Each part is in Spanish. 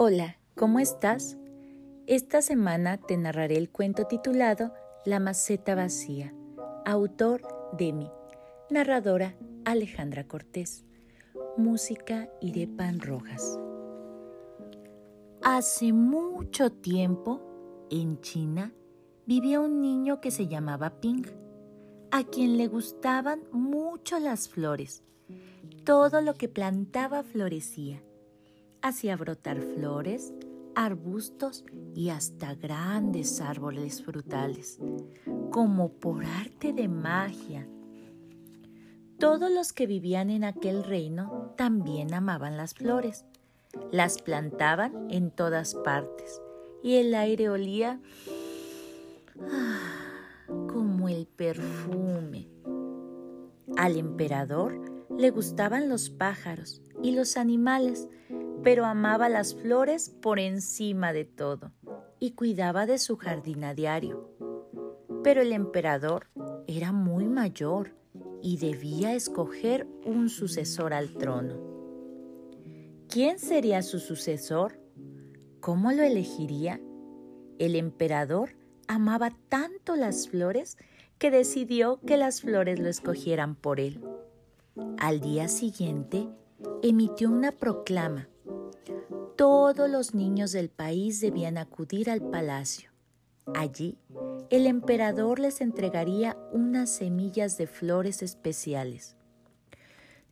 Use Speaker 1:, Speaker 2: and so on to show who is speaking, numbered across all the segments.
Speaker 1: Hola, ¿cómo estás? Esta semana te narraré el cuento titulado La maceta vacía, autor de mí, narradora Alejandra Cortés, música Irepan Rojas. Hace mucho tiempo, en China, vivía un niño que se llamaba Ping, a quien le gustaban mucho las flores. Todo lo que plantaba florecía hacía brotar flores, arbustos y hasta grandes árboles frutales, como por arte de magia. Todos los que vivían en aquel reino también amaban las flores. Las plantaban en todas partes y el aire olía ah, como el perfume. Al emperador le gustaban los pájaros y los animales, pero amaba las flores por encima de todo y cuidaba de su jardín a diario. Pero el emperador era muy mayor y debía escoger un sucesor al trono. ¿Quién sería su sucesor? ¿Cómo lo elegiría? El emperador amaba tanto las flores que decidió que las flores lo escogieran por él. Al día siguiente, emitió una proclama todos los niños del país debían acudir al palacio. Allí, el emperador les entregaría unas semillas de flores especiales.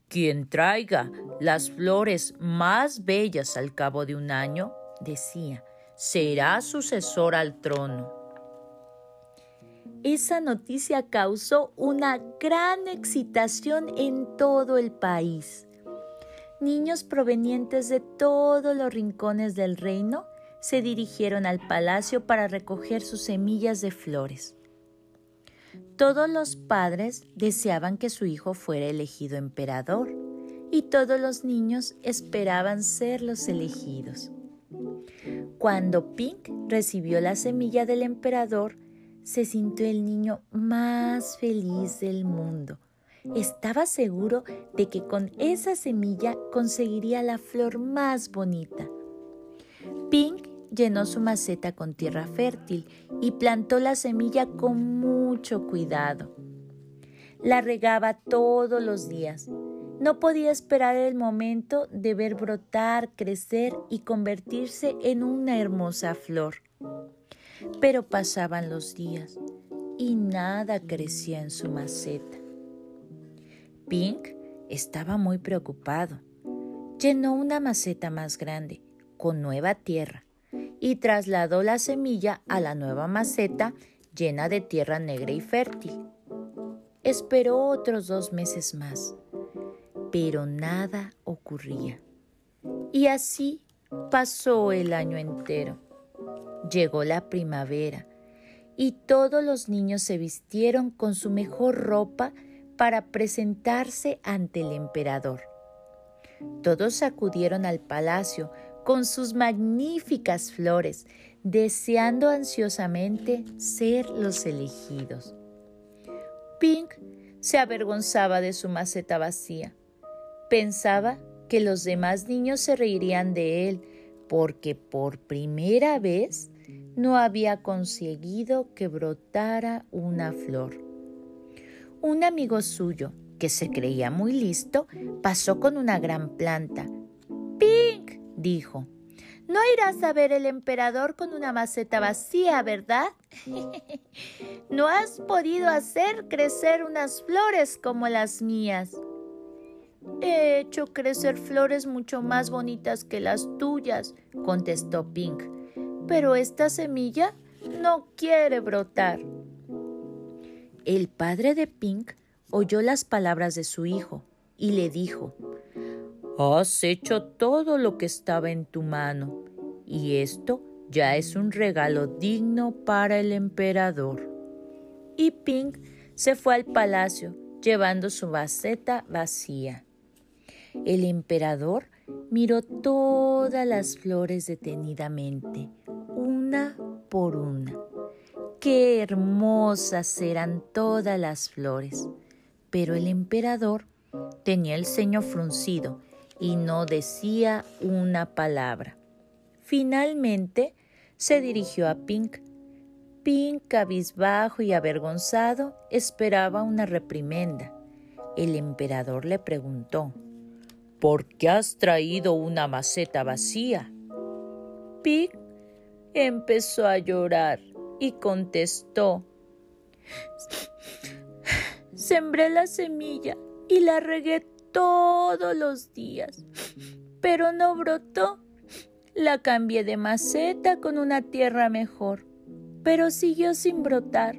Speaker 1: Quien traiga las flores más bellas al cabo de un año, decía, será sucesor al trono. Esa noticia causó una gran excitación en todo el país niños provenientes de todos los rincones del reino se dirigieron al palacio para recoger sus semillas de flores. Todos los padres deseaban que su hijo fuera elegido emperador y todos los niños esperaban ser los elegidos. Cuando Pink recibió la semilla del emperador, se sintió el niño más feliz del mundo estaba seguro de que con esa semilla conseguiría la flor más bonita. Pink llenó su maceta con tierra fértil y plantó la semilla con mucho cuidado. La regaba todos los días. No podía esperar el momento de ver brotar, crecer y convertirse en una hermosa flor. Pero pasaban los días y nada crecía en su maceta. Pink estaba muy preocupado. Llenó una maceta más grande, con nueva tierra, y trasladó la semilla a la nueva maceta llena de tierra negra y fértil. Esperó otros dos meses más, pero nada ocurría. Y así pasó el año entero. Llegó la primavera y todos los niños se vistieron con su mejor ropa para presentarse ante el emperador. Todos acudieron al palacio con sus magníficas flores, deseando ansiosamente ser los elegidos. Pink se avergonzaba de su maceta vacía. Pensaba que los demás niños se reirían de él porque por primera vez no había conseguido que brotara una flor. Un amigo suyo, que se creía muy listo, pasó con una gran planta. Pink, dijo, no irás a ver el emperador con una maceta vacía, ¿verdad? no has podido hacer crecer unas flores como las mías. He hecho crecer flores mucho más bonitas que las tuyas, contestó Pink, pero esta semilla no quiere brotar. El padre de Pink oyó las palabras de su hijo y le dijo, Has hecho todo lo que estaba en tu mano, y esto ya es un regalo digno para el emperador. Y Pink se fue al palacio llevando su maceta vacía. El emperador miró todas las flores detenidamente, una por una Qué hermosas eran todas las flores. Pero el emperador tenía el ceño fruncido y no decía una palabra. Finalmente se dirigió a Pink. Pink, cabizbajo y avergonzado, esperaba una reprimenda. El emperador le preguntó, ¿Por qué has traído una maceta vacía? Pink empezó a llorar y contestó, Sembré la semilla y la regué todos los días, pero no brotó. La cambié de maceta con una tierra mejor, pero siguió sin brotar.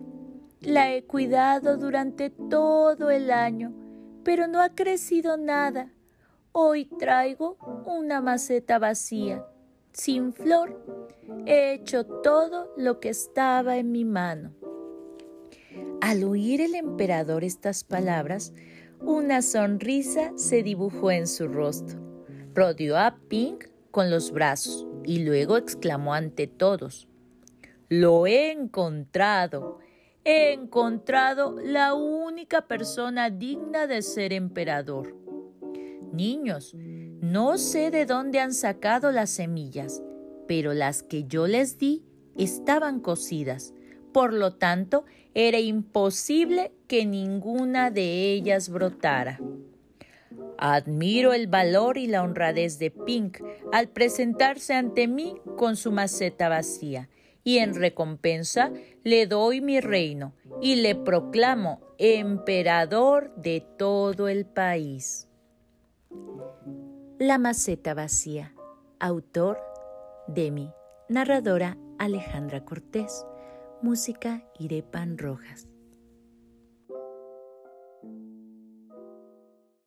Speaker 1: La he cuidado durante todo el año, pero no ha crecido nada. Hoy traigo una maceta vacía, sin flor. He hecho todo lo que estaba en mi mano. Al oír el emperador estas palabras, una sonrisa se dibujó en su rostro. Rodeó a Pink con los brazos y luego exclamó ante todos, Lo he encontrado. He encontrado la única persona digna de ser emperador. Niños, no sé de dónde han sacado las semillas, pero las que yo les di estaban cocidas por lo tanto, era imposible que ninguna de ellas brotara. Admiro el valor y la honradez de Pink al presentarse ante mí con su maceta vacía, y en recompensa le doy mi reino y le proclamo emperador de todo el país. La maceta vacía. Autor Demi. Narradora Alejandra Cortés. Música Irepan Rojas.